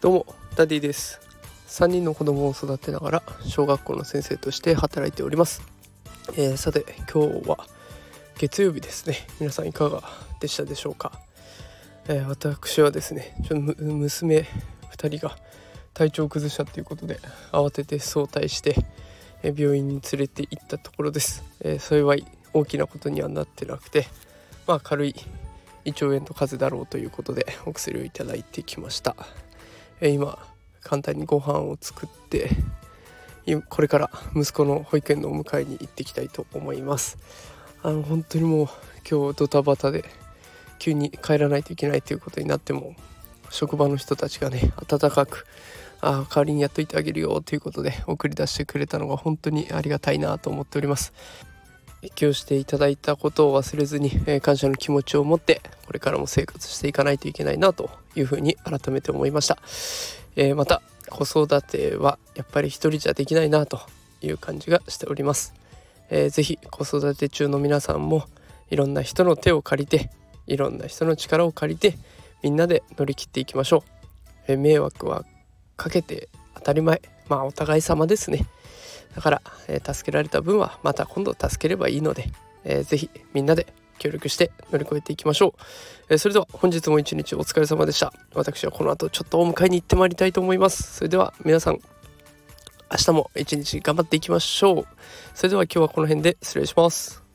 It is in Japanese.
どうもダディです。3人の子供を育てながら小学校の先生として働いております、えー、さて今日は月曜日ですね。皆さんいかがでしたでしょうか、えー、私はですねちょ娘2人が体調を崩したということで慌てて早退して、え病院に連れて行ったところです、え幸い大きなことにはなってなくてまあ軽い胃腸炎と風邪だろうということでお薬をいただいてきました。え今簡単にご飯を作ってこれから息子の保育園のお迎えに行ってきたいと思います。あの本当にもう今日ドタバタで急に帰らないといけないということになっても職場の人たちがね温かくあ代わりにやっといてあげるよということで送り出してくれたのが本当にありがたいなと思っております。今日していただいたことを忘れずに、え、感謝の気持ちを持ってこれからも生活していかないといけないなというふうに改めて思いました、えー、また子育てはやっぱり一人じゃできないなという感じがしております、えー、ぜひ子育て中の皆さんもいろんな人の手を借りていろんな人の力を借りてみんなで乗り切っていきましょう、えー、迷惑はかけて当たり前。まあお互い様ですね。だから、えー、助けられた分はまた今度助ければいいので、えー、ぜひみんなで協力して乗り越えていきましょう、えー、それでは本日も一日お疲れ様でした。私はこの後ちょっとお迎えに行ってまいりたいと思います。それでは皆さん明日も一日頑張っていきましょう。それでは今日はこの辺で失礼します。